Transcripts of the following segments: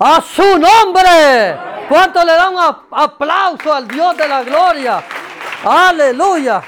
A su nombre. ¿Cuánto le da un aplauso al Dios de la gloria? Aleluya.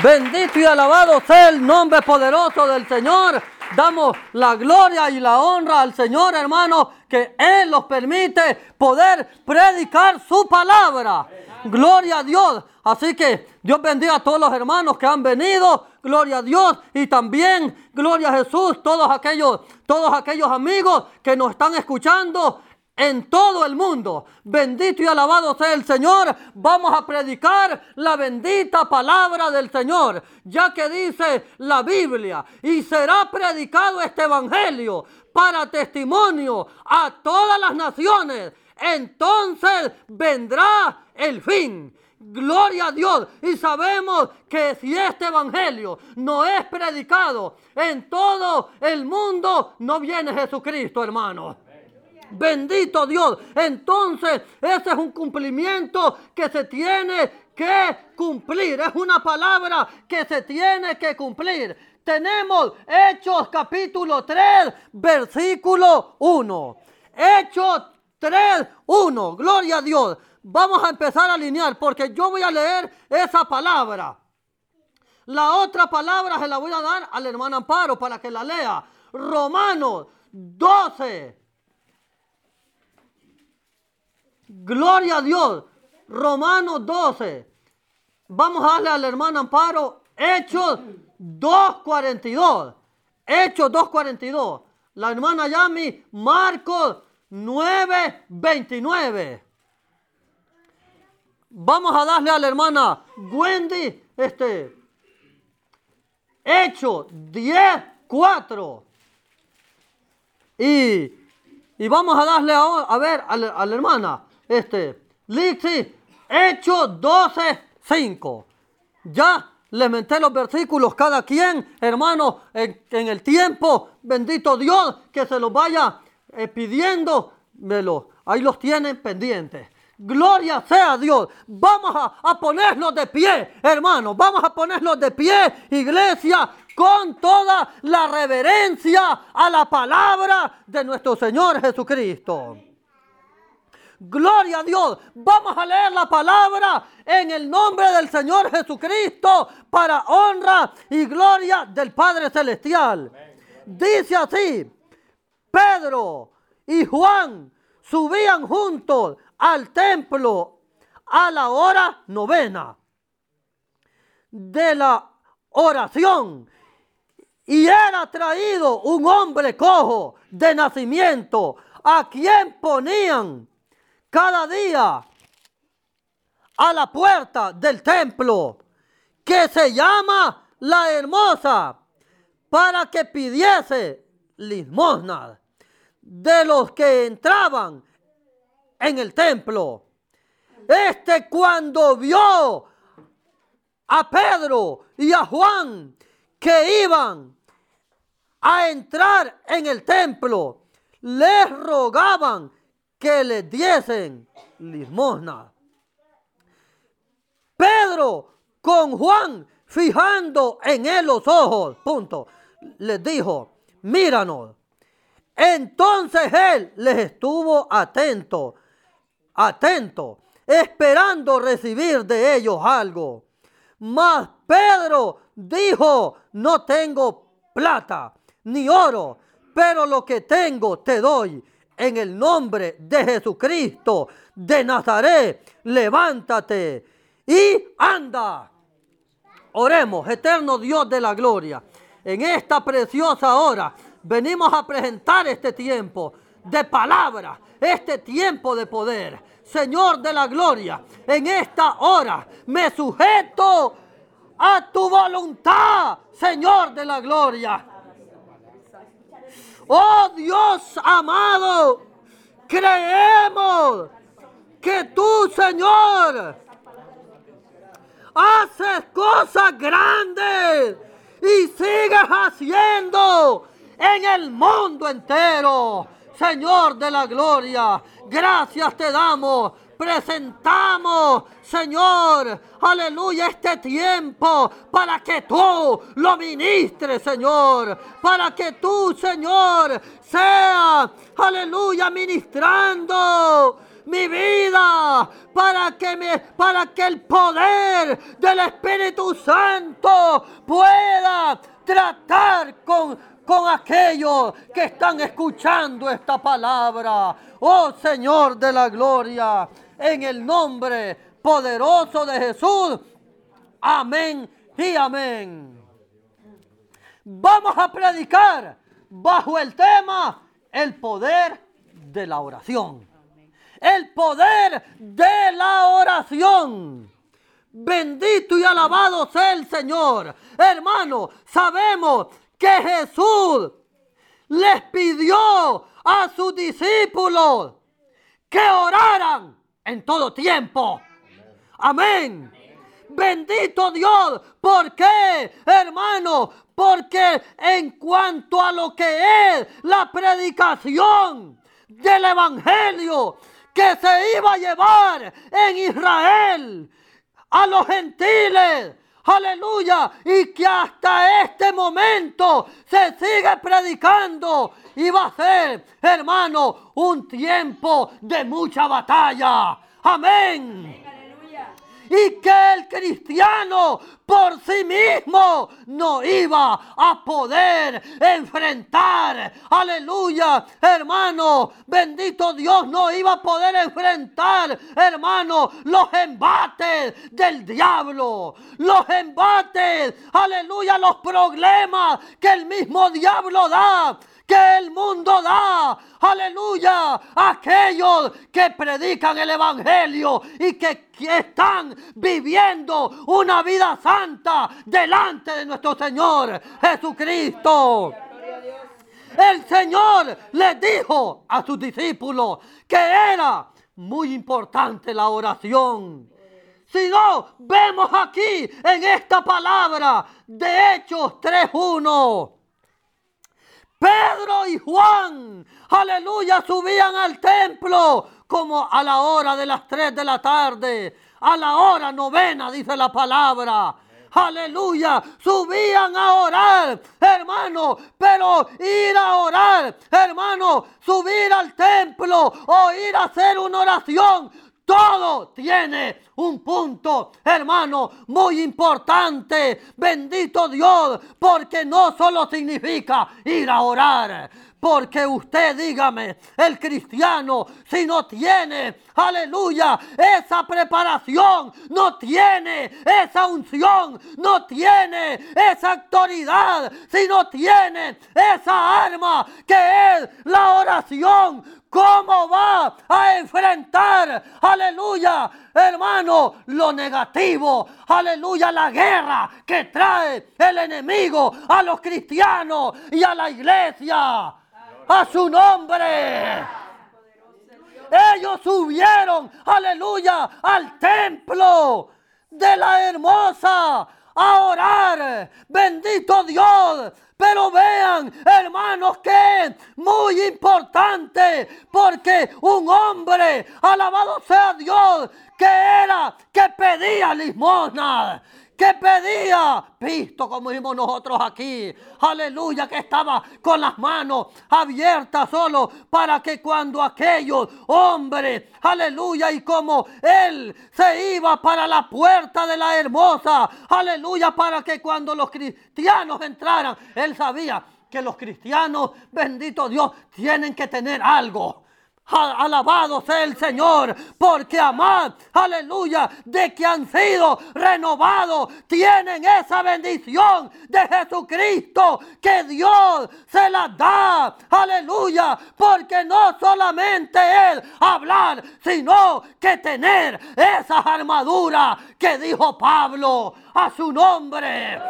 Bendito y alabado sea el nombre poderoso del Señor. Damos la gloria y la honra al Señor, hermano, que Él nos permite poder predicar su palabra. Gloria a Dios. Así que Dios bendiga a todos los hermanos que han venido. Gloria a Dios. Y también, gloria a Jesús, todos aquellos, todos aquellos amigos que nos están escuchando en todo el mundo. Bendito y alabado sea el Señor. Vamos a predicar la bendita palabra del Señor, ya que dice la Biblia, y será predicado este evangelio para testimonio a todas las naciones. Entonces vendrá el fin. Gloria a Dios. Y sabemos que si este evangelio no es predicado en todo el mundo, no viene Jesucristo, hermano. Bendito Dios. Entonces, ese es un cumplimiento que se tiene que cumplir. Es una palabra que se tiene que cumplir. Tenemos Hechos capítulo 3, versículo 1. Hechos 3, 1. Gloria a Dios. Vamos a empezar a alinear porque yo voy a leer esa palabra. La otra palabra se la voy a dar al hermano Amparo para que la lea. Romanos 12, Gloria a Dios. Romanos 12. Vamos a darle al hermano Amparo Hechos 2.42. Hechos 2.42. La hermana Yami, Marcos 9.29. Vamos a darle a la hermana Wendy este Hechos 10.4. Y, y vamos a darle a, a ver a la hermana este, Lixi, Hechos 12, 5. Ya le menté los versículos cada quien, hermano, en, el tiempo, bendito Dios, que se los vaya eh, pidiendo, ahí los tienen pendientes. Gloria sea Dios. Vamos a, a ponerlos de pie, hermano. Vamos a ponerlos de pie, iglesia, con toda la reverencia a la palabra de nuestro Señor Jesucristo. Gloria a Dios. Vamos a leer la palabra en el nombre del Señor Jesucristo para honra y gloria del Padre Celestial. Dice así, Pedro y Juan subían juntos al templo a la hora novena de la oración. Y era traído un hombre cojo de nacimiento a quien ponían cada día a la puerta del templo que se llama la hermosa para que pidiese limosna de los que entraban en el templo. Este cuando vio a Pedro y a Juan que iban a entrar en el templo, les rogaban que le diesen limosna. Pedro con Juan fijando en él los ojos, punto, les dijo, míranos. Entonces él les estuvo atento, atento, esperando recibir de ellos algo. Mas Pedro dijo, no tengo plata ni oro, pero lo que tengo te doy en el nombre de Jesucristo de Nazaret, levántate y anda. Oremos, eterno Dios de la gloria, en esta preciosa hora venimos a presentar este tiempo de palabra, este tiempo de poder. Señor de la gloria, en esta hora me sujeto a tu voluntad, Señor de la gloria. Oh Dios amado, creemos que tú, Señor, haces cosas grandes y sigues haciendo en el mundo entero. Señor de la gloria, gracias te damos presentamos, Señor, aleluya, este tiempo para que tú lo ministres, Señor. Para que tú, Señor, sea, aleluya, ministrando mi vida para que, me, para que el poder del Espíritu Santo pueda tratar con, con aquellos que están escuchando esta palabra. Oh Señor de la gloria, en el nombre poderoso de Jesús. Amén y amén. Vamos a predicar bajo el tema el poder de la oración el poder de la oración. Bendito y alabado sea el Señor. Hermano, sabemos que Jesús les pidió a sus discípulos que oraran en todo tiempo. Amén. Bendito Dios. ¿Por qué, hermano? Porque en cuanto a lo que es la predicación del Evangelio, que se iba a llevar en Israel a los gentiles. Aleluya. Y que hasta este momento se sigue predicando. Y va a ser, hermano, un tiempo de mucha batalla. Amén y que el cristiano por sí mismo no iba a poder enfrentar. Aleluya, hermano, bendito Dios, no iba a poder enfrentar, hermano, los embates del diablo, los embates, aleluya, los problemas que el mismo diablo da que el mundo da. Aleluya. Aquellos que predican el Evangelio y que, están viviendo una vida santa delante de nuestro Señor Jesucristo. El Señor les dijo a sus discípulos que era muy importante la oración. Si no, vemos aquí en esta palabra de Hechos 3.1 Pedro y Juan, aleluya, subían al templo como a la hora de las 3 de la tarde, a la hora novena, dice la palabra. Aleluya, subían a orar, hermano, pero ir a orar, hermano, subir al templo o ir a hacer una oración todo tiene un punto, hermano, muy importante. Bendito Dios, porque no solo significa ir a orar. Porque usted, dígame, el cristiano, si no tiene, aleluya, esa preparación, no tiene esa unción, no tiene esa autoridad, si no tiene esa arma que es la oración, ¿Cómo va a enfrentar, aleluya, hermano, lo negativo, aleluya, la guerra que trae el enemigo a los cristianos y a la iglesia? A su nombre. Ellos subieron, aleluya, al templo de la hermosa a orar. Bendito Dios. Pero vean, hermanos, que es muy importante porque un hombre, alabado sea Dios, que era, que pedía limosna, que pedía visto como vimos nosotros aquí. Aleluya, que estaba con las manos abiertas solo para que cuando aquellos hombres, aleluya, y como él se iba para la puerta de la hermosa, aleluya, para que cuando los cristianos entraran, él sabía que los cristianos, bendito Dios, tienen que tener algo. Alabado sea el Señor, porque amad, aleluya, de que han sido renovados, tienen esa bendición de Jesucristo que Dios se la da, aleluya, porque no solamente es hablar, sino que tener esa armadura que dijo Pablo a su nombre.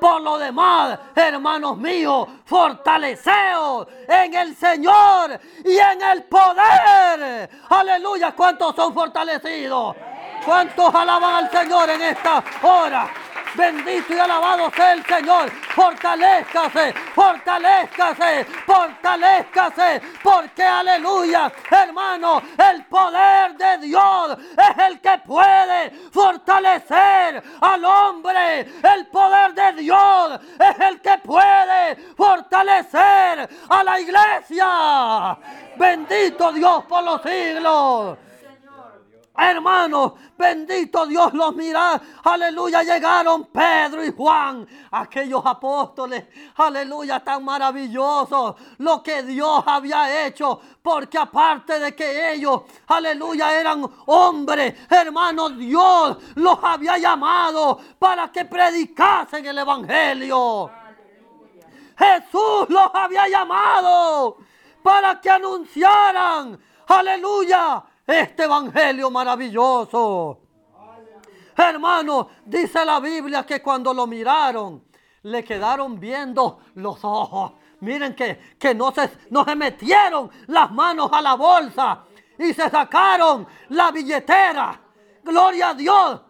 Por lo demás, hermanos míos, fortaleceos en el Señor y en el poder. Aleluya, ¿cuántos son fortalecidos? ¿Cuántos alaban al Señor en esta hora? Bendito y alabado sea el Señor. Fortalezcase, fortalezcase, fortalezcase. Porque aleluya, hermano, el poder de Dios es el que puede fortalecer al hombre. El poder de Dios es el que puede fortalecer a la iglesia. Bendito Dios por los siglos. Hermanos, bendito Dios los mira. Aleluya, llegaron Pedro y Juan, aquellos apóstoles. Aleluya, tan maravillosos. Lo que Dios había hecho. Porque aparte de que ellos, aleluya, eran hombres, hermanos, Dios los había llamado para que predicasen el Evangelio. Jesús los había llamado para que anunciaran, aleluya, este evangelio maravilloso. Hermano, dice la Biblia que cuando lo miraron, le quedaron viendo los ojos. Miren que, que no, se, no se metieron las manos a la bolsa y se sacaron la billetera. Gloria a Dios.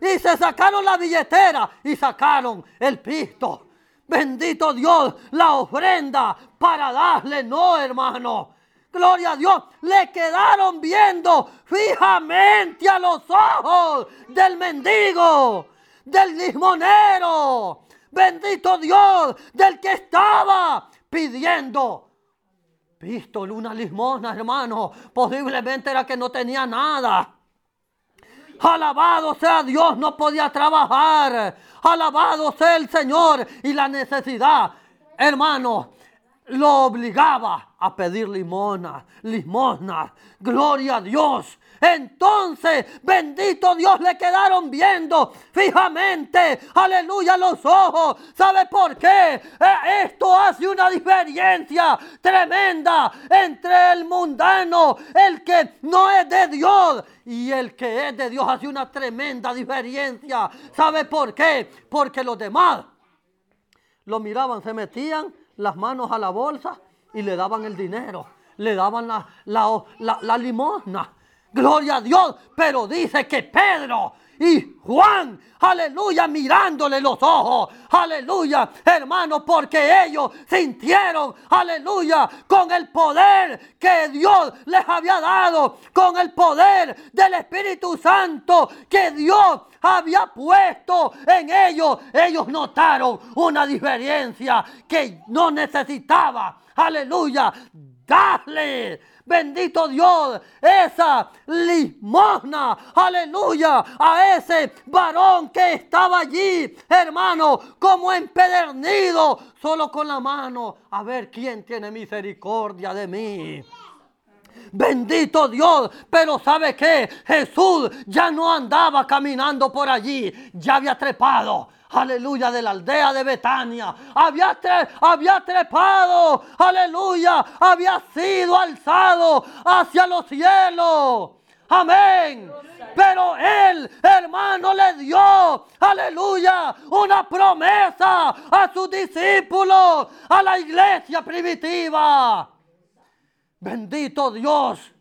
Y se sacaron la billetera y sacaron el pisto. Bendito Dios, la ofrenda para darle, no hermano. Gloria a Dios, le quedaron viendo fijamente a los ojos del mendigo, del limonero. Bendito Dios, del que estaba pidiendo. Visto una limosna, hermano. Posiblemente era que no tenía nada. Alabado sea Dios, no podía trabajar. Alabado sea el Señor y la necesidad. Hermano, lo obligaba a pedir limosna, limosna. Gloria a Dios. Entonces, bendito Dios, le quedaron viendo fijamente, aleluya, los ojos. ¿Sabe por qué? Eh, esto hace una diferencia tremenda entre el mundano, el que no es de Dios, y el que es de Dios hace una tremenda diferencia. ¿Sabe por qué? Porque los demás lo miraban, se metían las manos a la bolsa y le daban el dinero, le daban la, la, limosna. Gloria a Dios, pero dice que Pedro y Juan, aleluya, mirándole los ojos, aleluya, hermano, porque ellos sintieron, aleluya, con el poder que Dios les había dado, con el poder del Espíritu Santo que Dios había puesto en ellos. Ellos notaron una diferencia que no necesitaba, aleluya, darle bendito Dios, esa limosna, aleluya, a ese varón que estaba allí, hermano, como empedernido, solo con la mano, a ver quién tiene misericordia de mí. Bendito Dios, pero ¿sabe qué? Jesús ya no andaba caminando por allí, ya había trepado aleluya, de la aldea de Betania. Había, había trepado, aleluya, había sido alzado hacia los cielos. Amén. Pero él, hermano, le dio, aleluya, una promesa a sus discípulos, a la iglesia primitiva. Bendito Dios.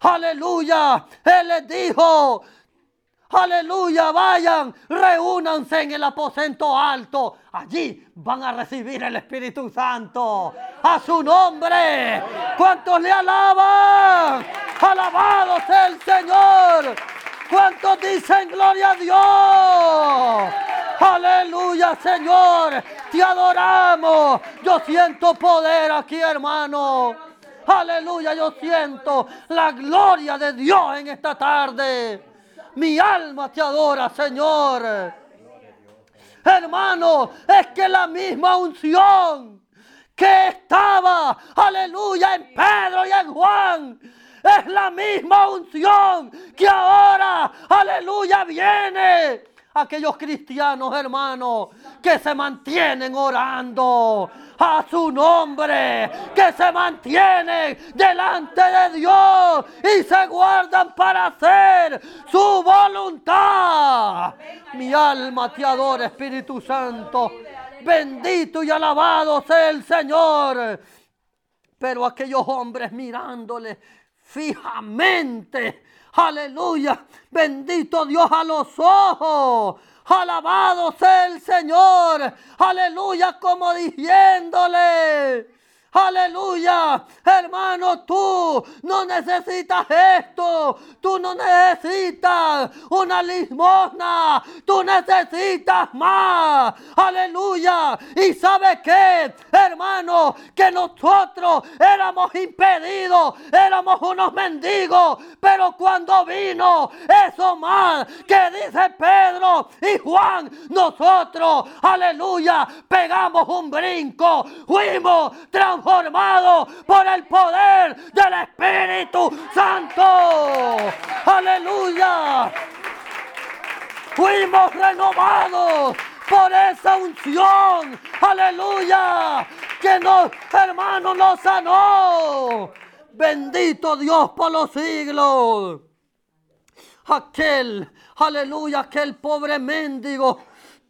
Aleluya. Él les dijo, Aleluya, vayan, reúnanse en el aposento alto. Allí van a recibir el Espíritu Santo. A su nombre. ¿Cuántos le alaban? Alabado sea el Señor. ¿Cuántos dicen gloria a Dios? Aleluya, Señor. Te adoramos. Yo siento poder aquí, hermano. Aleluya, yo siento la gloria de Dios en esta tarde. Mi alma te adora, Señor. Hermano, es que la misma unción que estaba, aleluya, en Pedro y en Juan, es la misma unción que ahora, aleluya, viene aquellos cristianos, hermanos, que se mantienen orando a su nombre, que se mantienen delante de Dios y se guardan para hacer su voluntad. Mi alma te adora, Espíritu Santo. Bendito y alabado sea el Señor. Pero aquellos hombres mirándole fijamente. Aleluya. Bendito Dios a los ojos. Alabado sea el Señor. Aleluya, como diciéndole. Aleluya. Hermano, tú no necesitas esto. Tú no necesitas una limosna. Tú necesitas más. Aleluya. Y sabe qué, hermano, que nosotros éramos impedidos. Éramos unos mendigos. Pero cuando vino eso más que dice Pedro y Juan, nosotros, aleluya, pegamos un brinco. Fuimos transformados formado por el poder del Espíritu Santo. Aleluya. Fuimos renovados por esa unción. Aleluya. Que nos, hermano, nos sanó. Bendito Dios por los siglos. Aquel, aleluya, aquel pobre mendigo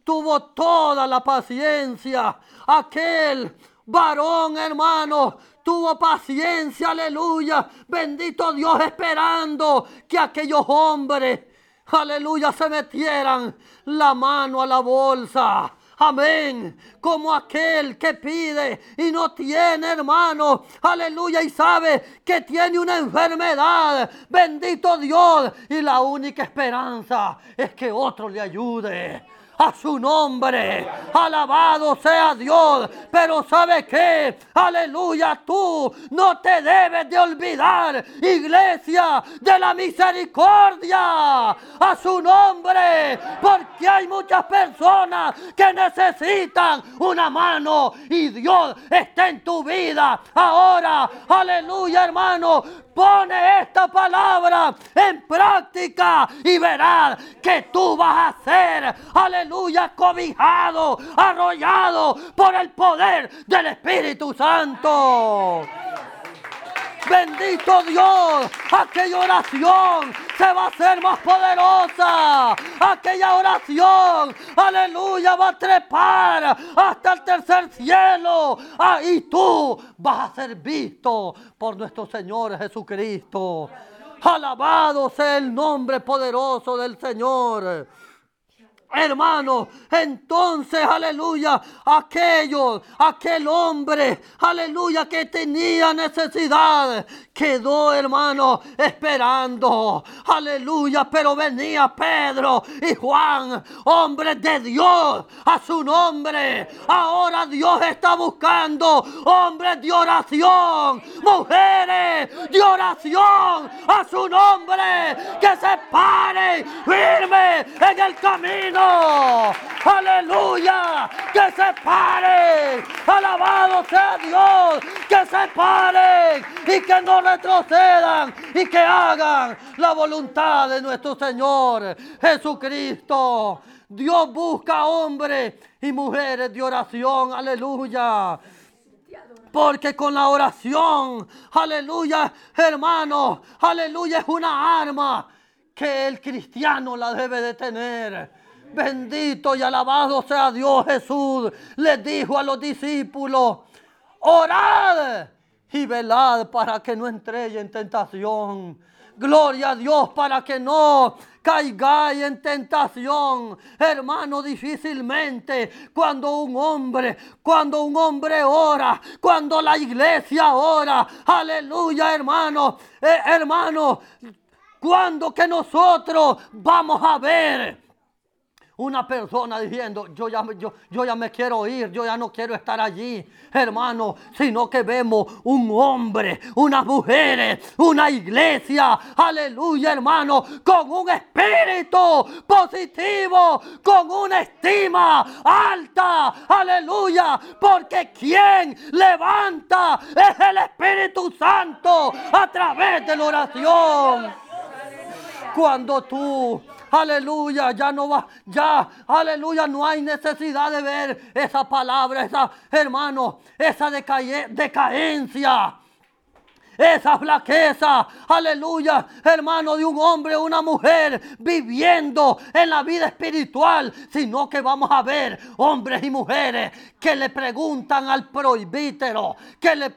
tuvo toda la paciencia. Aquel varón, hermano, tuvo paciencia, aleluya. Bendito Dios, esperando que aquellos hombres, aleluya, se metieran la mano a la bolsa. Amén. Como aquel que pide y no tiene, hermano. Aleluya. Y sabe que tiene una enfermedad. Bendito Dios. Y la única esperanza es que otro le ayude a su nombre. Alabado sea Dios. Pero ¿sabe qué? Aleluya, tú no te debes de olvidar, iglesia de la misericordia, a su nombre. Porque hay muchas personas que necesitan una mano y Dios está en tu vida. Ahora, aleluya, hermano. Pone esta palabra en práctica y verás que tú vas a ser, aleluya, cobijado, arrollado por el poder del Espíritu Santo. Bendito Dios, aquella oración se va a hacer más poderosa. Aquella oración, aleluya, va a trepar hasta el tercer cielo. Ahí tú vas a ser visto por nuestro Señor Jesucristo. Alabado sea el nombre poderoso del Señor. Hermano, entonces, aleluya, aquello, aquel hombre, aleluya, que tenía necesidad, quedó, hermano, esperando, aleluya, pero venía Pedro y Juan, hombres de Dios, a su nombre. Ahora Dios está buscando hombres de oración, mujeres de oración, a su nombre, que se paren firme en el camino Aleluya. Que se paren. Alabado sea Dios. Que se paren y que no retrocedan y que hagan la voluntad de nuestro Señor Jesucristo. Dios busca hombres y mujeres de oración. Aleluya. Porque con la oración, aleluya, hermano, aleluya, es una arma que el cristiano la debe de tener. Bendito y alabado sea Dios Jesús. Les dijo a los discípulos, orad y velad para que no entréis en tentación. Gloria a Dios para que no caigáis en tentación. Hermano, difícilmente cuando un hombre, cuando un hombre ora, cuando la iglesia ora, aleluya hermano, eh, hermano, cuando que nosotros vamos a ver una persona diciendo, yo ya, yo, yo ya me quiero ir, yo ya no quiero estar allí, hermano, sino que vemos un hombre, unas mujeres, una iglesia, aleluya, hermano, con un espíritu positivo, con una estima alta, aleluya, porque quien levanta es el Espíritu Santo a través de la oración. Cuando tú aleluya, ya no va, ya, aleluya, no hay necesidad de ver esa palabra, esa, hermano, esa decadencia esa flaqueza, aleluya, hermano, de un hombre o una mujer viviendo en la vida espiritual, sino que vamos a ver hombres y mujeres que le preguntan al prohibítero, que le,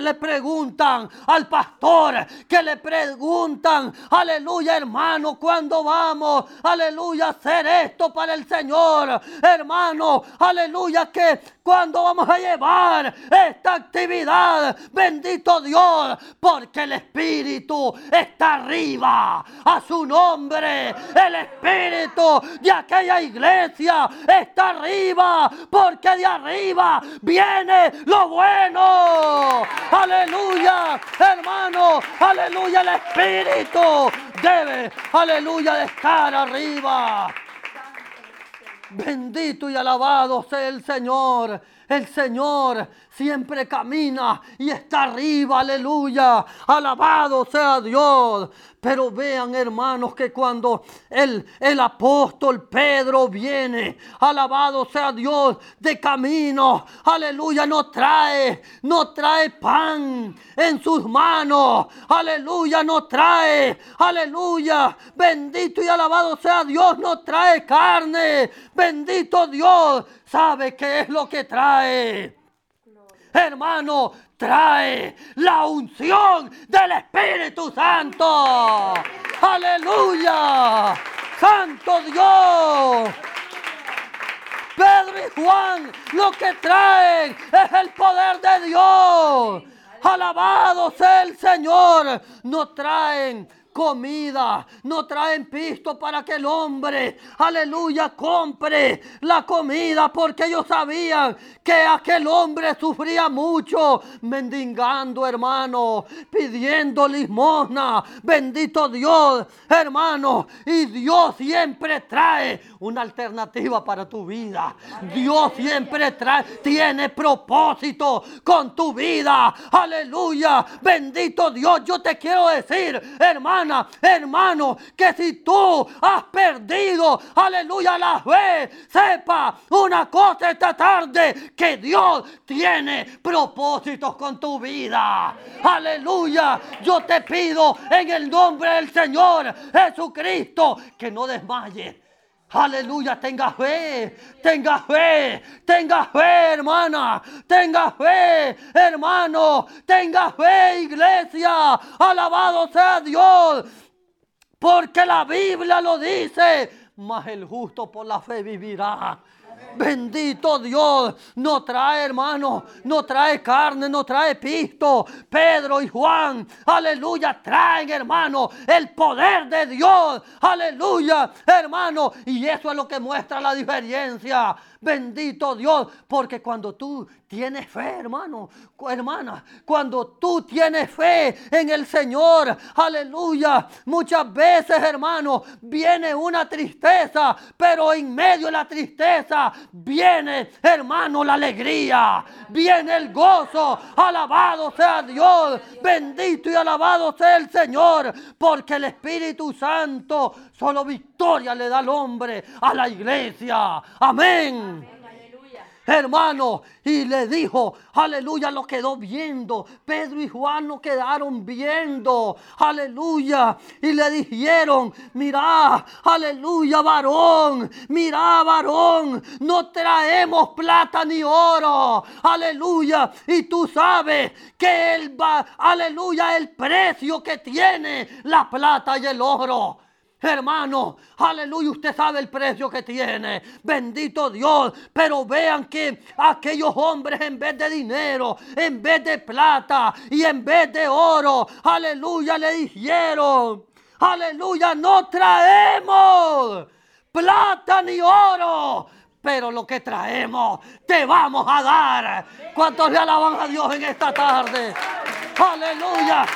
le, preguntan al pastor, que le preguntan, aleluya, hermano, cuando vamos, aleluya, hacer esto para el Señor, hermano, aleluya, que cuando vamos a llevar esta actividad, bendito Dios, porque el Espíritu está arriba, a su nombre, el Espíritu de aquella iglesia está arriba, porque de arriba viene lo bueno. Aleluya, hermano, aleluya, el Espíritu debe, aleluya, de estar arriba. Bendito y alabado sea el Señor. El Señor siempre camina y está arriba, aleluya. Alabado sea Dios. Pero vean, hermanos, que cuando el, el apóstol Pedro viene, alabado sea Dios, de camino, aleluya, no trae, no trae pan en sus manos, aleluya, no trae, aleluya, bendito y alabado sea Dios, no trae carne, bendito Dios, sabe qué es lo que trae. Hermano, trae la unción del Espíritu Santo. Aleluya. Santo Dios. Pedro y Juan lo que traen es el poder de Dios. Alabado sea el Señor. No traen comida, no traen pisto para que el hombre, aleluya, compre la comida, porque ellos sabían que aquel hombre sufría mucho, mendigando, hermano, pidiendo limosna, bendito Dios, hermano, y Dios siempre trae una alternativa para tu vida. Dios siempre trae, tiene propósito con tu vida, aleluya, bendito Dios, yo te quiero decir, hermano, hermano, que si tú has perdido, aleluya, la fe, sepa una cosa esta tarde, que Dios tiene propósitos con tu vida. Aleluya, yo te pido en el nombre del Señor Jesucristo que no desmayes. Aleluya, tenga fe, tenga fe, tenga fe, hermana, tenga fe, hermano, tenga fe, iglesia. Alabado sea Dios, porque la Biblia lo dice, mas el justo por la fe vivirá. Bendito Dios, no trae hermano, no trae carne, no trae pisto. Pedro y Juan, aleluya, traen hermano el poder de Dios, aleluya, hermano. Y eso es lo que muestra la diferencia. Bendito Dios, porque cuando tú tienes fe, hermano, hermana, cuando tú tienes fe en el Señor, aleluya, muchas veces, hermano, viene una tristeza, pero en medio de la tristeza viene, hermano, la alegría, viene el gozo, alabado sea Dios, bendito y alabado sea el Señor, porque el Espíritu Santo solo victoria le da al hombre, a la iglesia. Amén hermano, y le dijo, aleluya, lo quedó viendo. Pedro y Juan lo quedaron viendo, aleluya, y le dijeron, mira, aleluya, varón, mira, varón, no traemos plata ni oro, aleluya, y tú sabes que el, aleluya, el precio que tiene la plata y el oro. Hermano, aleluya, usted sabe el precio que tiene. Bendito Dios. Pero vean que aquellos hombres en vez de dinero, en vez de plata y en vez de oro, aleluya, le dijeron, aleluya, no traemos plata ni oro. Pero lo que traemos te vamos a dar. ¿Cuántos le alaban a Dios en esta tarde? Aleluya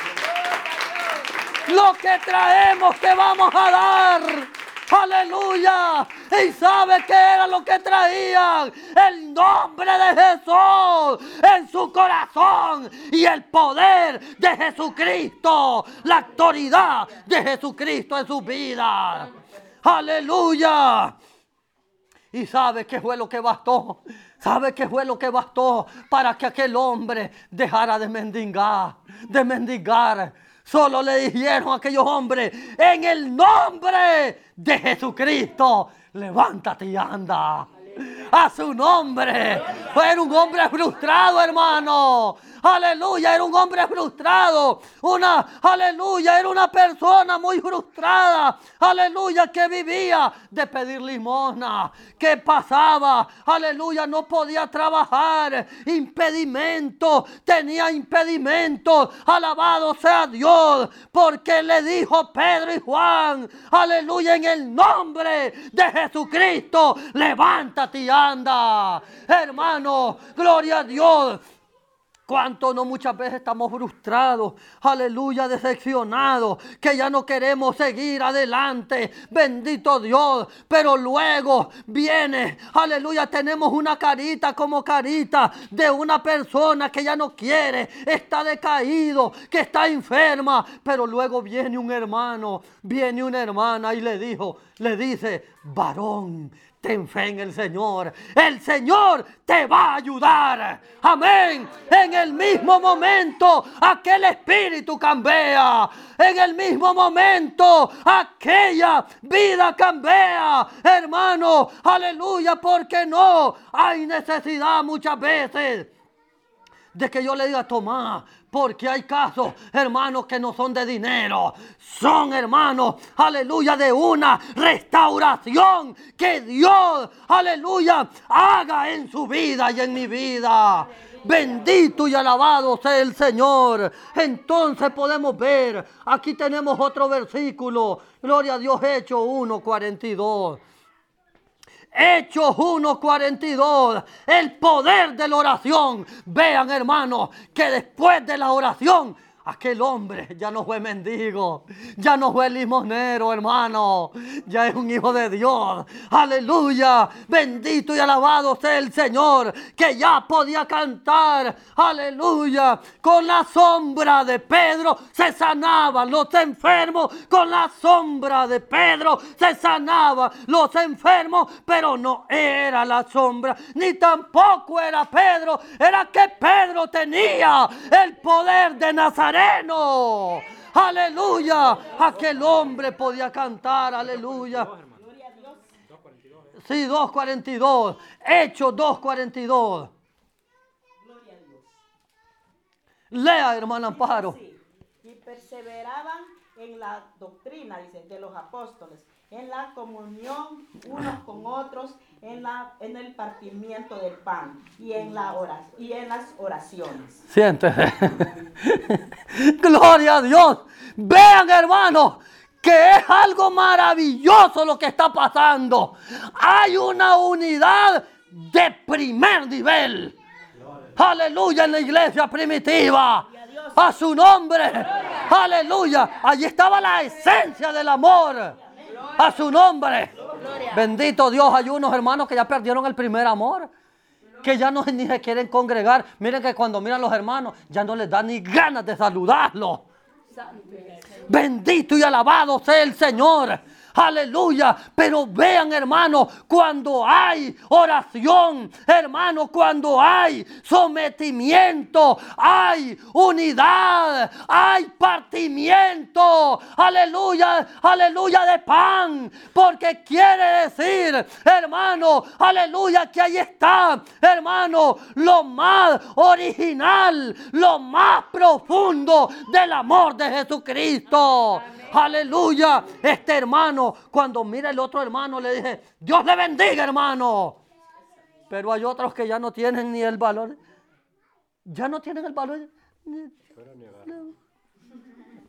lo que traemos que vamos a dar. Aleluya. Y sabe que era lo que traían. El nombre de Jesús en su corazón. Y el poder de Jesucristo. La autoridad de Jesucristo en su vida. Aleluya. Y sabe qué fue lo que bastó. ¿Sabe qué fue lo que bastó para que aquel hombre dejara de mendigar? De mendigar. Solo le dijeron a aquellos hombres, en el nombre de Jesucristo, levántate y anda. A su nombre. Fue un hombre frustrado, hermano. Aleluya, era un hombre frustrado. Una, aleluya, era una persona muy frustrada. Aleluya, que vivía de pedir limosna. Que pasaba, aleluya, no podía trabajar. Impedimento, tenía impedimento. Alabado sea Dios, porque le dijo Pedro y Juan, aleluya, en el nombre de Jesucristo, levántate y anda. Hermano, gloria a Dios. Cuánto no muchas veces estamos frustrados, aleluya, decepcionados, que ya no queremos seguir adelante, bendito Dios, pero luego viene, aleluya, tenemos una carita como carita de una persona que ya no quiere, está decaído, que está enferma, pero luego viene un hermano, viene una hermana y le dijo, le dice, varón, Ten fe en el Señor. El Señor te va a ayudar. Amén. En el mismo momento aquel espíritu cambia. En el mismo momento aquella vida cambia. Hermano, aleluya, porque no hay necesidad muchas veces de que yo le diga, Tomás, porque hay casos, hermanos, que no son de dinero. Son, hermanos, aleluya, de una restauración que Dios, aleluya, haga en su vida y en mi vida. Bendito y alabado sea el Señor. Entonces podemos ver, aquí tenemos otro versículo. Gloria a Dios, Hecho 1.42. Hechos 1.42, el poder de la oración. Vean hermanos que después de la oración Aquel hombre ya no fue mendigo, ya no fue limonero, hermano, ya es un hijo de Dios. Aleluya, bendito y alabado sea el Señor, que ya podía cantar. Aleluya, con la sombra de Pedro se sanaban los enfermos, con la sombra de Pedro se sanaban los enfermos, pero no era la sombra, ni tampoco era Pedro, era que Pedro tenía el poder de Nazaret Aleluya. Aquel hombre podía cantar. Aleluya. Sí, 2.42. Hechos 2.42. Lea, hermana Amparo. Y perseveraban en la doctrina, dice, de los apóstoles en la comunión unos con otros, en, la, en el partimiento del pan y en, la oración, y en las oraciones. Siéntese. Gloria a Dios. Vean, hermanos, que es algo maravilloso lo que está pasando. Hay una unidad de primer nivel. Aleluya en la iglesia primitiva. A su nombre. Aleluya. Allí estaba la esencia del amor a su nombre. Bendito Dios, hay unos hermanos que ya perdieron el primer amor. Que ya no ni se quieren congregar. Miren que cuando miran los hermanos, ya no les da ni ganas de saludarlos. Bendito y alabado sea el Señor. Aleluya. Pero vean, hermano, cuando hay oración, hermano, cuando hay sometimiento, hay unidad, hay partimiento. Aleluya, aleluya de pan. Porque quiere decir, hermano, aleluya, que ahí está, hermano, lo más original, lo más profundo del amor de Jesucristo. Aleluya. Este hermano, cuando mira el otro hermano, le dije, Dios le bendiga, hermano. Pero hay otros que ya no tienen ni el valor. Ya no tienen el valor.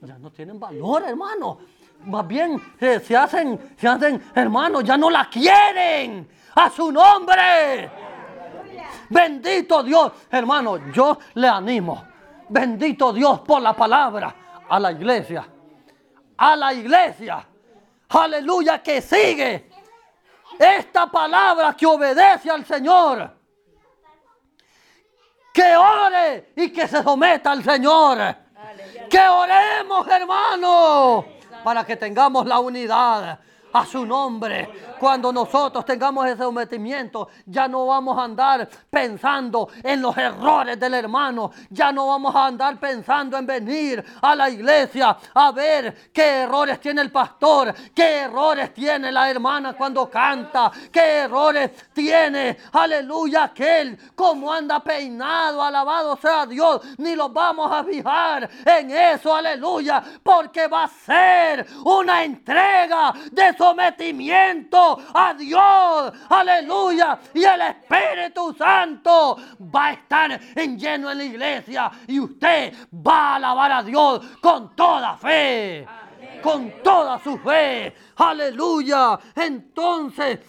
Ya no tienen valor, hermano. Más bien eh, se hacen, se hacen, hermano, ya no la quieren. A su nombre. Bendito Dios, hermano, yo le animo. Bendito Dios por la palabra a la iglesia a la iglesia. Aleluya, que sigue esta palabra que obedece al Señor. Que ore y que se someta al Señor. Que oremos, hermano, para que tengamos la unidad. A su nombre. Cuando nosotros tengamos ese sometimiento, ya no vamos a andar pensando en los errores del hermano, ya no vamos a andar pensando en venir a la iglesia a ver qué errores tiene el pastor, qué errores tiene la hermana cuando canta, qué errores tiene, aleluya, aquel, cómo anda peinado, alabado sea Dios, ni los vamos a fijar en eso, aleluya, porque va a ser una entrega de sometimiento a Dios. Aleluya. Y el Espíritu Santo va a estar en lleno en la iglesia. Y usted va a alabar a Dios con toda fe. Con toda su fe. Aleluya. Entonces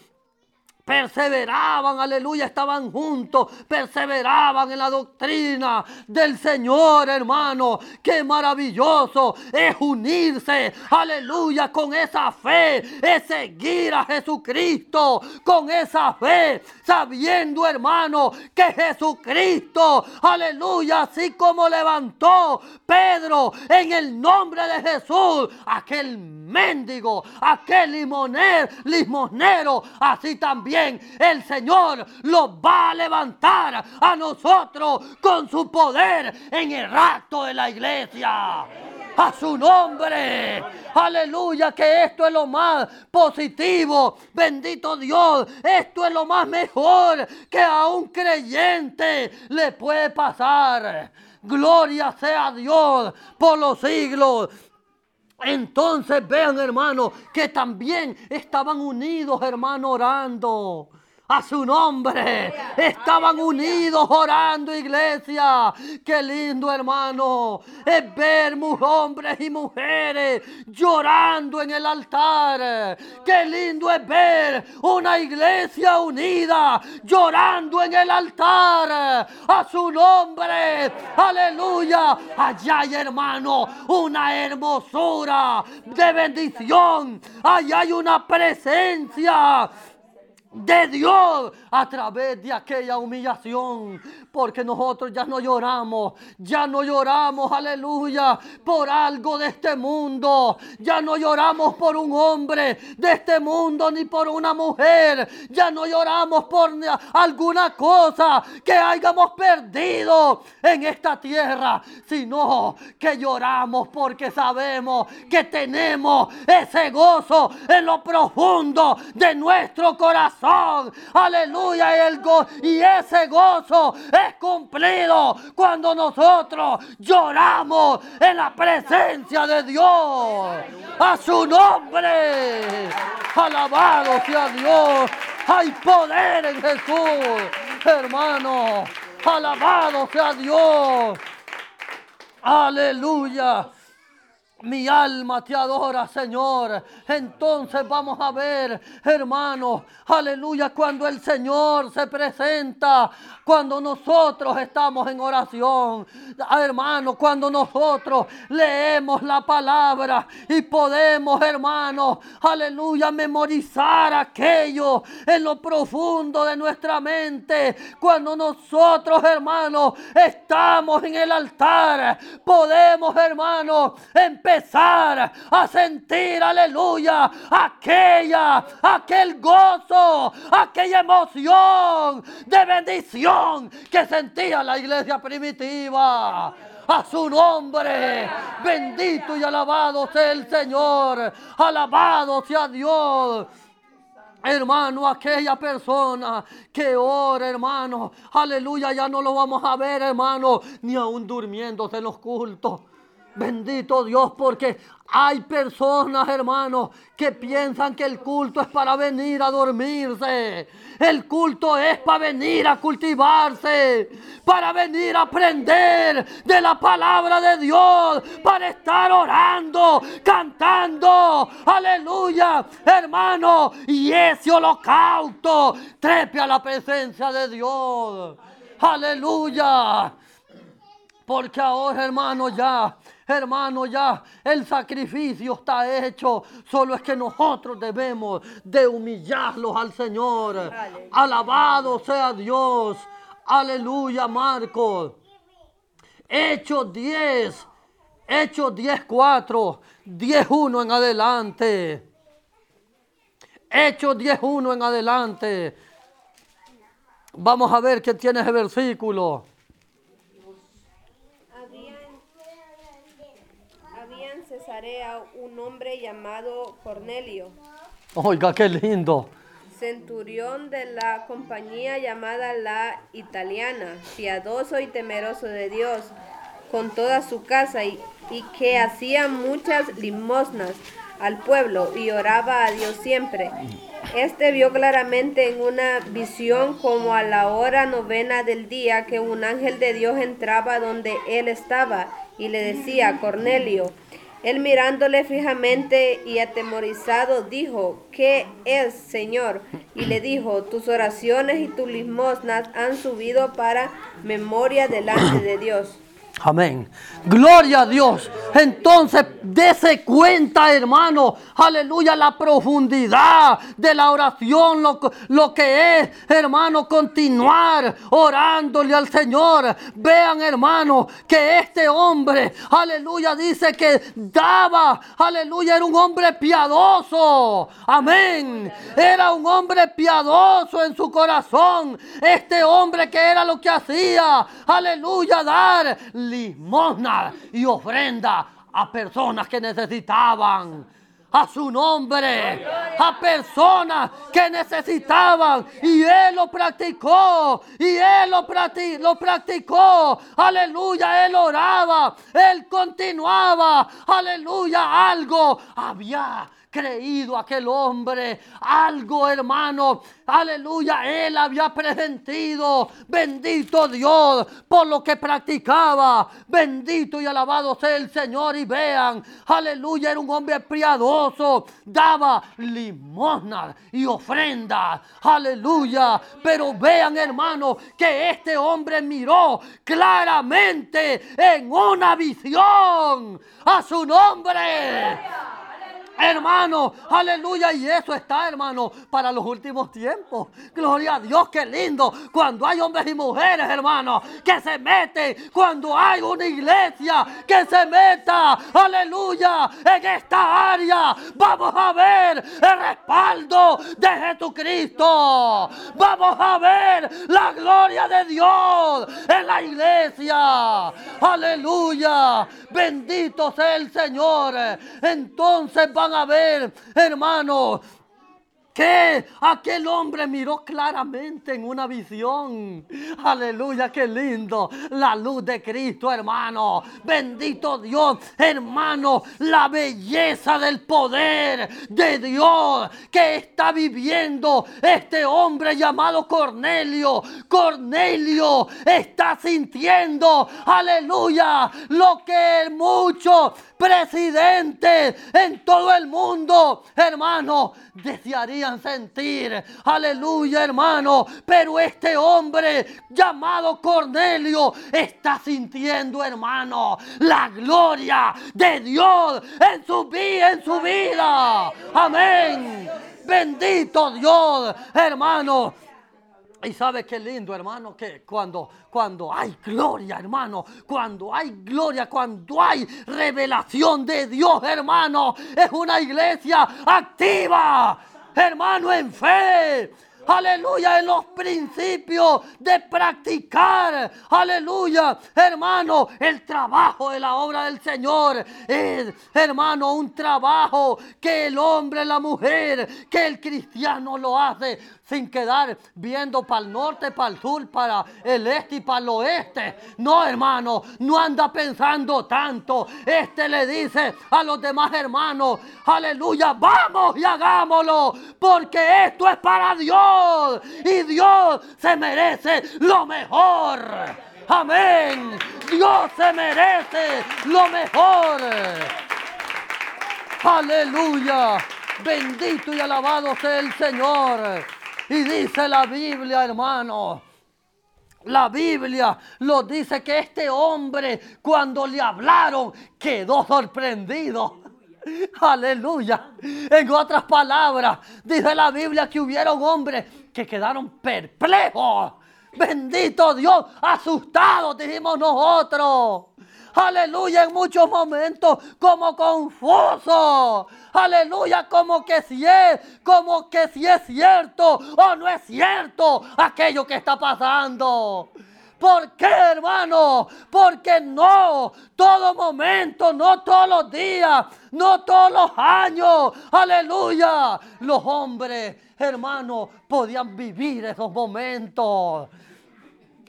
perseveraban, aleluya, estaban juntos, perseveraban en la doctrina del Señor, hermano. Qué maravilloso es unirse, aleluya, con esa fe, es seguir a Jesucristo con esa fe, sabiendo, hermano, que Jesucristo, aleluya, así como levantó Pedro en el nombre de Jesús, aquel mendigo, aquel limonero, limosnero, así también el Señor los va a levantar a nosotros con su poder en el rato de la iglesia. A su nombre. Aleluya, que esto es lo más positivo. Bendito Dios. Esto es lo más mejor que a un creyente le puede pasar. Gloria sea Dios por los siglos. Entonces vean, hermano, que también estaban unidos, hermano, orando a su nombre. Estaban unidos orando, iglesia. Qué lindo, hermano. Es ver hombres y mujeres llorando en el altar. Qué lindo es ver una iglesia unida llorando en el altar a su nombre. Aleluya. Allá hay, hermano, una hermosura de bendición. Allá hay una presencia de Dios a través de aquella humillación. Porque nosotros ya no lloramos, ya no lloramos, aleluya, por algo de este mundo. Ya no lloramos por un hombre de este mundo ni por una mujer. Ya no lloramos por alguna cosa que hayamos perdido en esta tierra, sino que lloramos porque sabemos que tenemos ese gozo en lo profundo de nuestro corazón. Aleluya, y, el y ese gozo es cumplido cuando nosotros lloramos en la presencia de Dios. A su nombre. Alabado sea Dios. Hay poder en Jesús, hermano. Alabado sea Dios. Aleluya. Mi alma te adora, Señor. Entonces vamos a ver, hermano, aleluya, cuando el Señor se presenta, cuando nosotros estamos en oración, hermano, cuando nosotros leemos la palabra y podemos, hermano, aleluya, memorizar aquello en lo profundo de nuestra mente. Cuando nosotros, hermano, estamos en el altar, podemos, hermano, empezar empezar a sentir, aleluya, aquella, aquel gozo, aquella emoción de bendición que sentía la iglesia primitiva a su nombre. Bendito y alabado sea el Señor. Alabado sea Dios. Hermano, aquella persona que ora, hermano, aleluya, ya no lo vamos a ver, hermano, ni aún durmiéndose en los cultos. Bendito Dios, porque hay personas, hermanos, que piensan que el culto es para venir a dormirse. El culto es para venir a cultivarse, para venir a aprender de la palabra de Dios, para estar orando, cantando. Aleluya, hermano. Y ese holocausto trepe a la presencia de Dios. Aleluya. Porque ahora, hermano, ya Hermano, ya el sacrificio está hecho. Solo es que nosotros debemos de humillarlos al Señor. Alabado sea Dios. Aleluya, Marcos. Hechos 10. Hechos 10, 4. 10, 1 en adelante. Hechos 10.1 en adelante. Vamos a ver qué tiene ese versículo. Un hombre llamado Cornelio, Oiga, qué lindo. centurión de la compañía llamada la italiana, piadoso y temeroso de Dios, con toda su casa, y, y que hacía muchas limosnas al pueblo y oraba a Dios siempre. Este vio claramente en una visión como a la hora novena del día que un ángel de Dios entraba donde él estaba y le decía, Cornelio, él mirándole fijamente y atemorizado dijo, ¿qué es, Señor? Y le dijo, tus oraciones y tus limosnas han subido para memoria delante de Dios. Amén. Gloria a Dios. Entonces, dése cuenta, hermano. Aleluya, la profundidad de la oración, lo, lo que es, hermano, continuar orándole al Señor. Vean, hermano, que este hombre, aleluya, dice que daba, aleluya, era un hombre piadoso. Amén. Era un hombre piadoso en su corazón. Este hombre que era lo que hacía, aleluya, dar limosna y ofrenda a personas que necesitaban. A su nombre, a personas que necesitaban, y él lo practicó, y él lo, practi- lo practicó, aleluya, él oraba, él continuaba, aleluya, algo había creído aquel hombre, algo hermano, aleluya, él había presentido, bendito Dios por lo que practicaba, bendito y alabado sea el Señor y vean, aleluya, era un hombre piadoso, daba limosnas y ofrendas, aleluya, pero vean hermano que este hombre miró claramente en una visión a su nombre. Hermano, aleluya, y eso está, hermano, para los últimos tiempos. Gloria a Dios, qué lindo. Cuando hay hombres y mujeres, hermano, que se meten, cuando hay una iglesia que se meta, aleluya, en esta área, vamos a ver el respaldo de Jesucristo. Vamos a ver la gloria de Dios en la iglesia. Aleluya, bendito sea el Señor. Entonces van a ver, hermanos, que aquel hombre miró claramente en una visión. Aleluya, qué lindo. La luz de Cristo, hermano. Bendito Dios, hermano. La belleza del poder de Dios que está viviendo este hombre llamado Cornelio. Cornelio está sintiendo, aleluya, lo que muchos presidentes en todo el mundo, hermano, desearían sentir. Aleluya, hermano. Pero este hombre llamado Cornelio está sintiendo, hermano, la gloria de Dios en su vida, en su vida. Amén. Bendito Dios, hermano. Y sabe qué lindo, hermano, que cuando, cuando hay gloria, hermano, cuando hay gloria, cuando hay revelación de Dios, hermano, es una iglesia activa, hermano, en fe. Aleluya, en los principios de practicar. Aleluya, hermano, el trabajo de la obra del Señor es, hermano, un trabajo que el hombre, la mujer, que el cristiano lo hace sin quedar viendo para el norte, para el sur, para el este y para el oeste. No, hermano, no anda pensando tanto. Este le dice a los demás hermanos, aleluya, vamos y hagámoslo, porque esto es para Dios y Dios se merece lo mejor. Amén. Dios se merece lo mejor. Aleluya. Bendito y alabado sea el Señor. Y dice la Biblia, hermano. La Biblia lo dice que este hombre cuando le hablaron quedó sorprendido. Aleluya. En otras palabras, dice la Biblia que hubieron hombres que quedaron perplejos. Bendito Dios, asustados, dijimos nosotros. Aleluya, en muchos momentos como confuso, aleluya, como que si es, como que si es cierto o no es cierto aquello que está pasando. ¿Por qué, hermano? Porque no, todo momento, no todos los días, no todos los años, aleluya, los hombres, hermano, podían vivir esos momentos.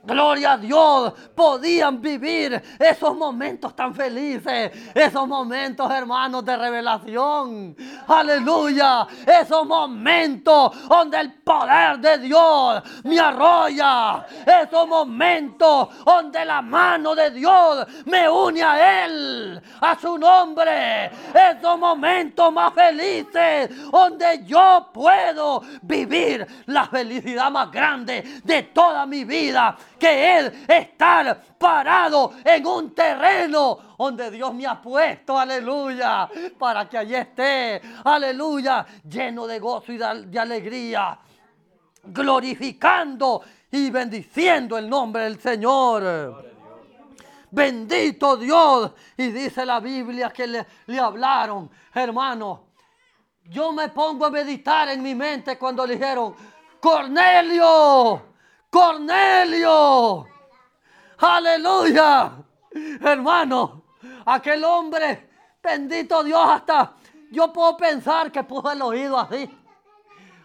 Gloria a Dios, podían vivir esos momentos tan felices, esos momentos, hermanos, de revelación. Aleluya, esos momentos donde el poder de Dios me arrolla, esos momentos donde la mano de Dios me une a Él, a su nombre, esos momentos más felices donde yo puedo vivir la felicidad más grande de toda mi vida que Él estar parado en un terreno donde Dios me ha puesto, aleluya, para que allí esté, aleluya, lleno de gozo y de alegría, glorificando y bendiciendo el nombre del Señor. Bendito Dios. Y dice la Biblia que le, le hablaron, hermano. Yo me pongo a meditar en mi mente cuando le dijeron, Cornelio, Cornelio. Aleluya. Hermano, aquel hombre, bendito Dios, hasta yo puedo pensar que pudo el oído así.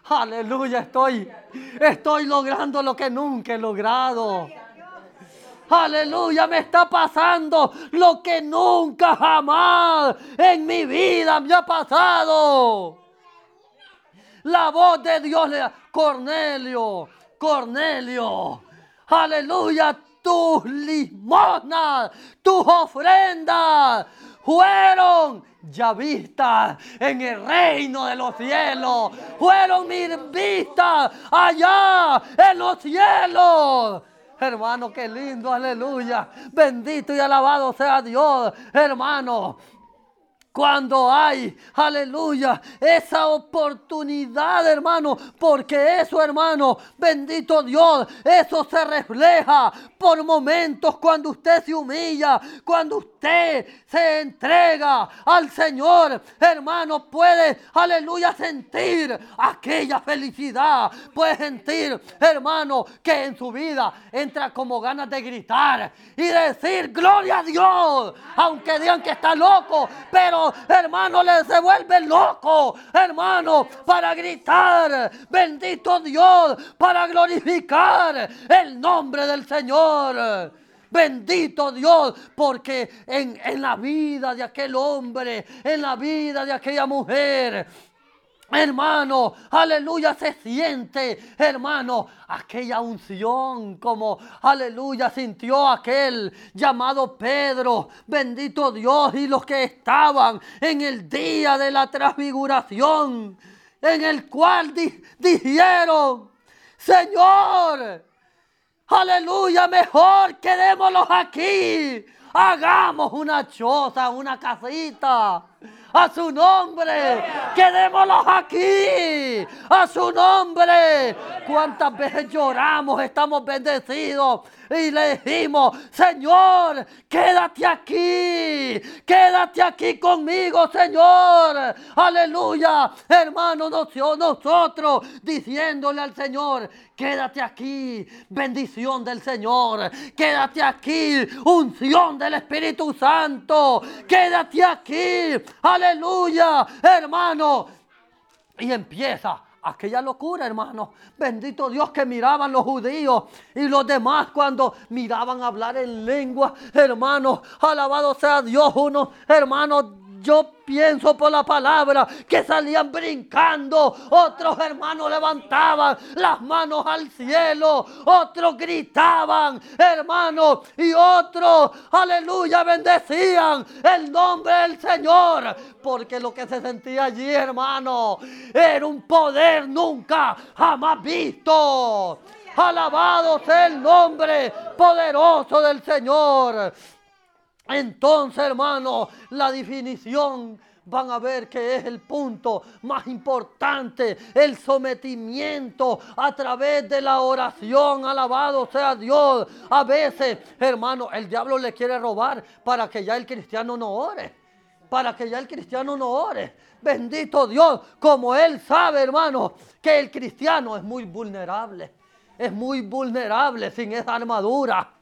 Aleluya, estoy, estoy logrando lo que nunca he logrado. Aleluya, me está pasando lo que nunca jamás en mi vida me ha pasado. La voz de Dios le da, Cornelio, Cornelio, aleluya, tus limosnas, tus ofrendas fueron ya vistas en el reino de los cielos, fueron mis vistas allá en los cielos. Hermano, qué lindo, aleluya. Bendito y alabado sea Dios, hermano. Cuando hay, aleluya, esa oportunidad, hermano, porque eso, hermano, bendito Dios, eso se refleja por momentos cuando usted se humilla, cuando usted se entrega al Señor, hermano, puede, aleluya, sentir aquella felicidad, puede sentir, hermano, que en su vida entra como ganas de gritar y decir, gloria a Dios, aunque digan que está loco, pero hermano, le se vuelve loco, hermano, para gritar, bendito Dios, para glorificar el nombre del Señor. Bendito Dios, porque en, en, la vida de aquel hombre, en la vida de aquella mujer, Hermano, aleluya, se siente, hermano, aquella unción como, aleluya, sintió aquel llamado Pedro, bendito Dios, y los que estaban en el día de la transfiguración, en el cual dijeron, Señor, aleluya, mejor quedémonos aquí, hagamos una choza, una casita a su nombre. Quedémonos aquí, a su nombre. ¿Cuántas veces lloramos, estamos bendecidos y le dijimos, Señor, quédate aquí, quédate aquí conmigo, Señor. Aleluya, hermano, nosotros diciéndole al Señor, quédate aquí, bendición del Señor, quédate aquí, unción del Espíritu Santo, quédate aquí, aleluya, hermano. Y empieza aquella locura, hermano. Bendito Dios que miraban los judíos y los demás cuando miraban hablar en lengua, hermano. Alabado sea Dios, uno, hermano. Yo pienso por la palabra que salían brincando, otros hermanos levantaban las manos al cielo, otros gritaban, hermanos, y otros, aleluya, bendecían el nombre del Señor, porque lo que se sentía allí, hermano, era un poder nunca jamás visto. Alabado sea el nombre poderoso del Señor. Entonces, hermano, la definición van a ver que es el punto más importante, el sometimiento a través de la oración. Alabado sea Dios. A veces, hermano, el diablo le quiere robar para que ya el cristiano no ore. Para que ya el cristiano no ore. Bendito Dios, como él sabe, hermano, que el cristiano es muy vulnerable. Es muy vulnerable sin esa armadura.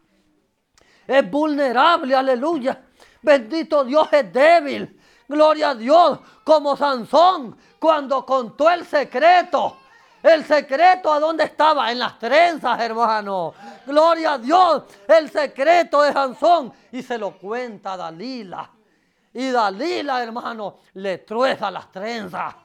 Es vulnerable, aleluya. Bendito Dios es débil. Gloria a Dios, como Sansón, cuando contó el secreto. El secreto a dónde estaba? En las trenzas, hermano. Gloria a Dios. El secreto de Sansón. Y se lo cuenta Dalila. Y Dalila, hermano, le trueza las trenzas.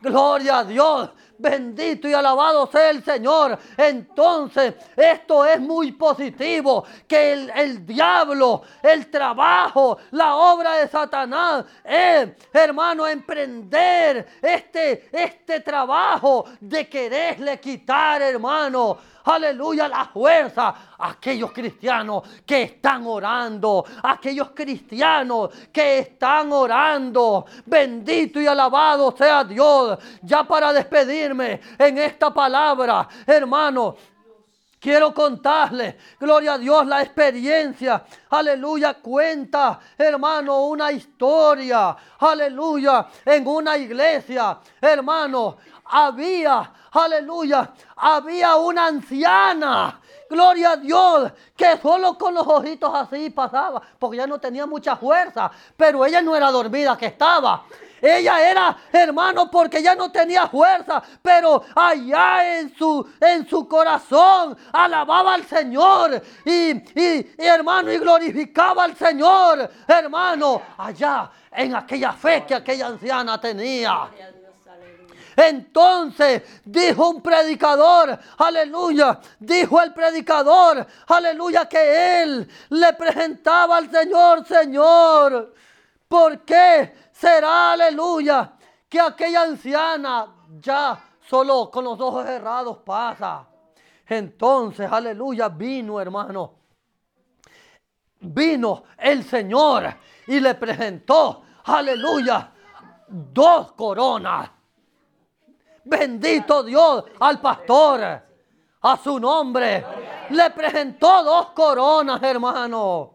Gloria a Dios. Bendito y alabado sea el Señor. Entonces, esto es muy positivo. Que el, diablo, el trabajo, la obra de Satanás es, hermano, emprender este, este trabajo de quererle quitar, hermano aleluya, la fuerza aquellos cristianos que están orando, aquellos cristianos que están orando. Bendito y alabado sea Dios. Ya para en esta palabra, hermano, Quiero contarle, gloria a Dios, la experiencia. Aleluya, cuenta, hermano, una historia. Aleluya, en una iglesia, hermano, había, aleluya, había una anciana. Gloria a Dios, que solo con los ojitos así pasaba, porque ya no tenía mucha fuerza, pero ella no era dormida que estaba. Ella era hermano porque ya no tenía fuerza, pero allá en su, en su corazón alababa al Señor y, y hermano y glorificaba al Señor, hermano, allá en aquella fe que aquella anciana tenía. Entonces dijo un predicador, aleluya, dijo el predicador, aleluya, que él le presentaba al Señor, Señor. ¿Por qué será, aleluya, que aquella anciana ya solo con los ojos cerrados pasa? Entonces, aleluya, vino hermano. Vino el Señor y le presentó, aleluya, dos coronas Bendito Dios al pastor. A su nombre. Le presentó dos coronas, hermano.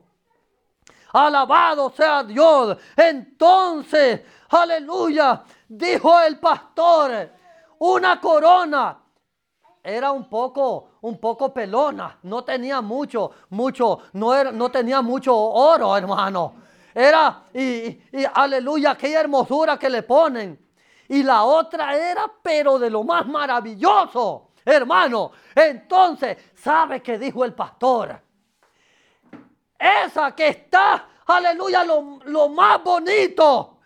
Alabado sea Dios. Entonces, aleluya, dijo el pastor, una corona. Era un poco, un poco pelona. No tenía mucho, mucho, no, era, no tenía mucho oro, hermano. Era, y, y aleluya, aquella hermosura que le ponen y la otra era, pero de lo más maravilloso, hermano. Entonces, ¿sabe qué dijo el pastor? Esa que está, aleluya, lo, más bonito,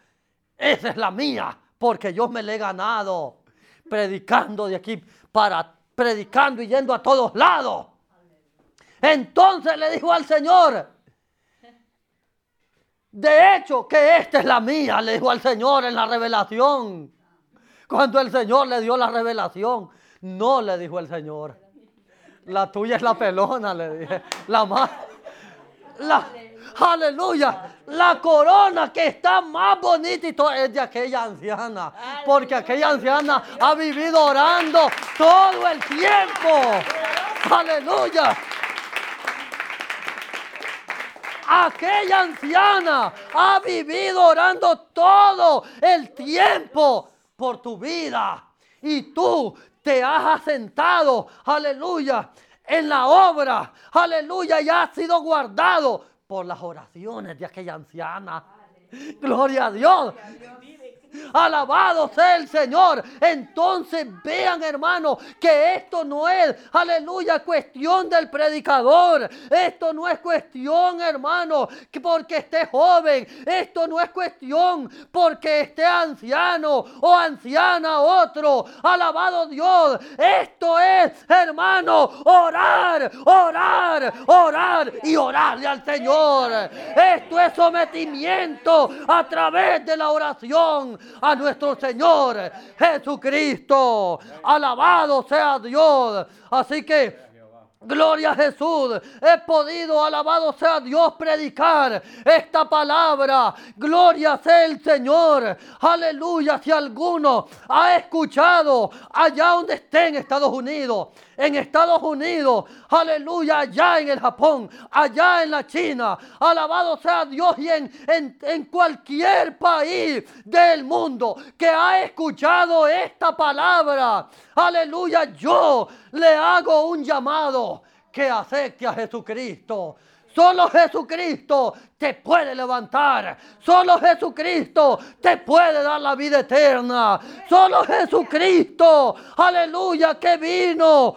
esa es la mía, porque yo me la he ganado predicando de aquí para predicando y yendo a todos lados. Entonces le dijo al Señor, de hecho, que esta es la mía, le dijo al Señor en la revelación. Cuando el Señor le dio la revelación, no le dijo el Señor. La tuya es la pelona, le dije. La más. La, aleluya. La corona que está más bonita es de aquella anciana. Porque aquella anciana ha vivido orando todo el tiempo. Aleluya aquella anciana ha vivido orando todo el tiempo por tu vida. Y tú te has asentado, aleluya, en la obra, aleluya, y has sido guardado por las oraciones de aquella anciana. Gloria a Dios. Alabado sea el Señor. Entonces vean, hermano, que esto no es, aleluya, cuestión del predicador. Esto no es cuestión, hermano, que porque esté joven. Esto no es cuestión porque esté anciano o anciana otro. Alabado Dios. Esto es, hermano, orar, orar, orar y orarle al Señor. Esto es sometimiento a través de la oración a nuestro Señor Jesucristo. Alabado sea Dios. Así que Gloria a Jesús. He podido, alabado sea Dios, predicar esta palabra. Gloria sea el Señor. Aleluya. Si alguno ha escuchado allá donde esté en Estados Unidos, en Estados Unidos, aleluya, allá en el Japón, allá en la China, alabado sea Dios y en, en, en cualquier país del mundo que ha escuchado esta palabra, aleluya, yo le hago un llamado que acepte a Jesucristo. Solo Jesucristo te puede levantar. Solo Jesucristo te puede dar la vida eterna. Solo Jesucristo, aleluya, que vino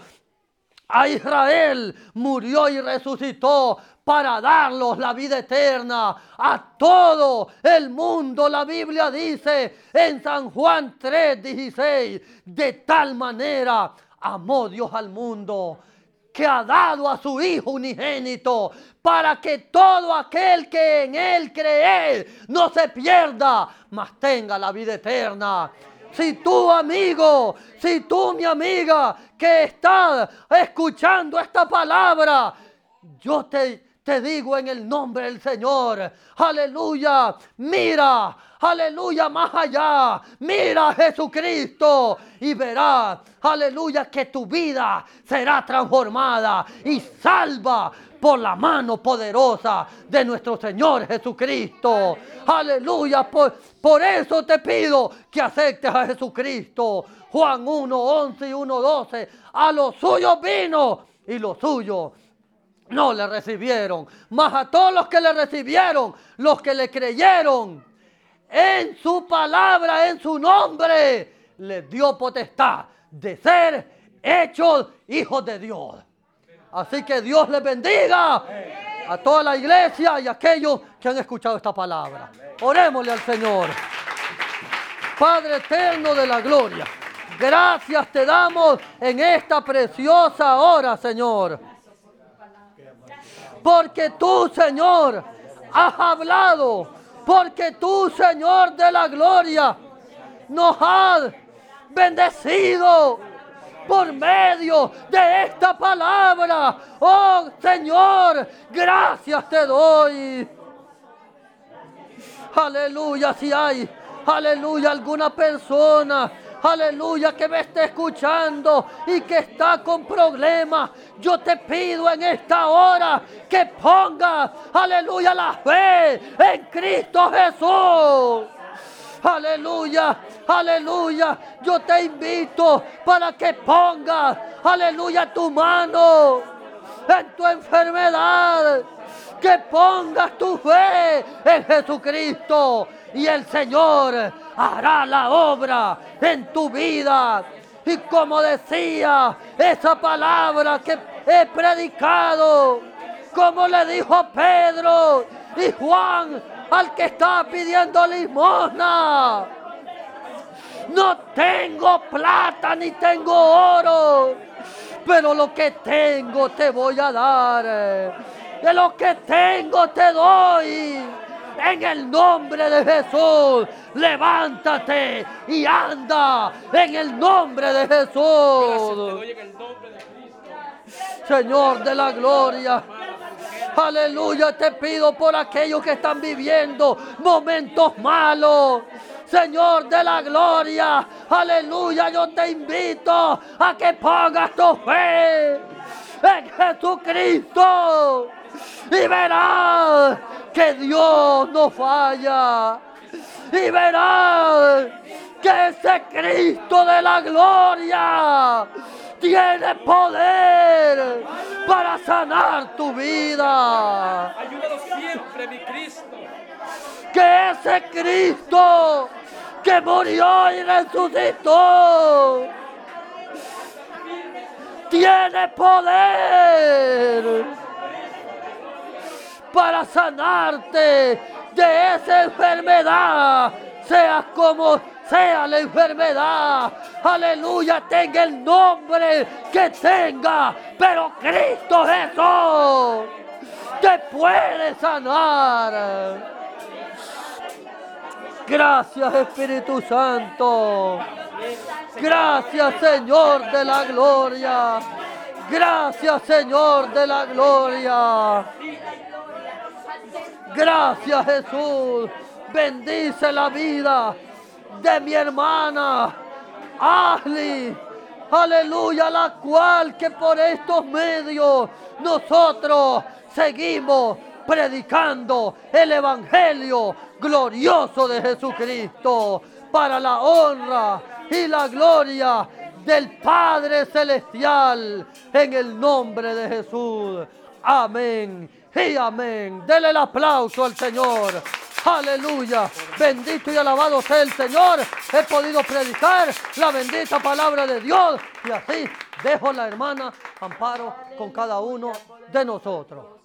a Israel, murió y resucitó para darlos la vida eterna a todo el mundo. La Biblia dice en San Juan 3:16, de tal manera amó Dios al mundo que ha dado a su Hijo unigénito, para que todo aquel que en Él cree no se pierda, mas tenga la vida eterna. Si tú, amigo, si tú, mi amiga, que estás escuchando esta palabra, yo te, te digo en el nombre del Señor, aleluya, mira, aleluya, más allá, mira a Jesucristo y verás, aleluya, que tu vida será transformada y salva por la mano poderosa de nuestro Señor Jesucristo. Aleluya, por, por eso te pido que aceptes a Jesucristo. Juan 1, 11 y 1, 12. A los suyos vino y los suyos no le recibieron. Mas a todos los que le recibieron, los que le creyeron en su palabra, en su nombre, les dio potestad de ser hechos hijos de Dios. Así que Dios les bendiga a toda la iglesia y a aquellos que han escuchado esta palabra. Orémosle al Señor. Padre eterno de la gloria, gracias te damos en esta preciosa hora, Señor. Porque tú, Señor, has hablado. Porque tú, Señor de la gloria, nos has bendecido por medio de esta palabra. Oh Señor, gracias te doy. Aleluya, si hay, aleluya, alguna persona aleluya, que me esté escuchando y que está con problemas, yo te pido en esta hora que ponga, aleluya, la fe en Cristo Jesús. Aleluya, aleluya. Yo te invito para que pongas, aleluya, tu mano en tu enfermedad. Que pongas tu fe en Jesucristo y el Señor hará la obra en tu vida. Y como decía esa palabra que he predicado, como le dijo Pedro y Juan al que está pidiendo limosna. No tengo plata ni tengo oro, pero lo que tengo te voy a dar. De lo que tengo te doy. En el nombre de Jesús, levántate y anda en el nombre de Jesús. Señor de la gloria. Aleluya, te pido por aquellos que están viviendo momentos malos. Señor de la gloria, aleluya, yo te invito a que pongas tu fe en Jesucristo y verás que Dios no falla y verás que ese Cristo de la gloria tiene poder para sanar tu vida. Ayúdanos siempre, mi Cristo. Que ese Cristo que murió y resucitó tiene poder para sanarte de esa enfermedad, sea como sea la enfermedad, aleluya, tenga el nombre que tenga, pero Cristo Jesús te puede sanar. Gracias Espíritu Santo. Gracias Señor de la gloria. Gracias Señor de la gloria. Gracias Jesús. Bendice la vida de mi hermana Ashley. Aleluya, la cual que por estos medios nosotros seguimos predicando el Evangelio glorioso de Jesucristo para la honra y la gloria del Padre Celestial en el nombre de Jesús. Amén y amén. Dele el aplauso al Señor. Aleluya. Bendito y alabado sea el Señor. He podido predicar la bendita palabra de Dios. Y así dejo la hermana Amparo con cada uno de nosotros.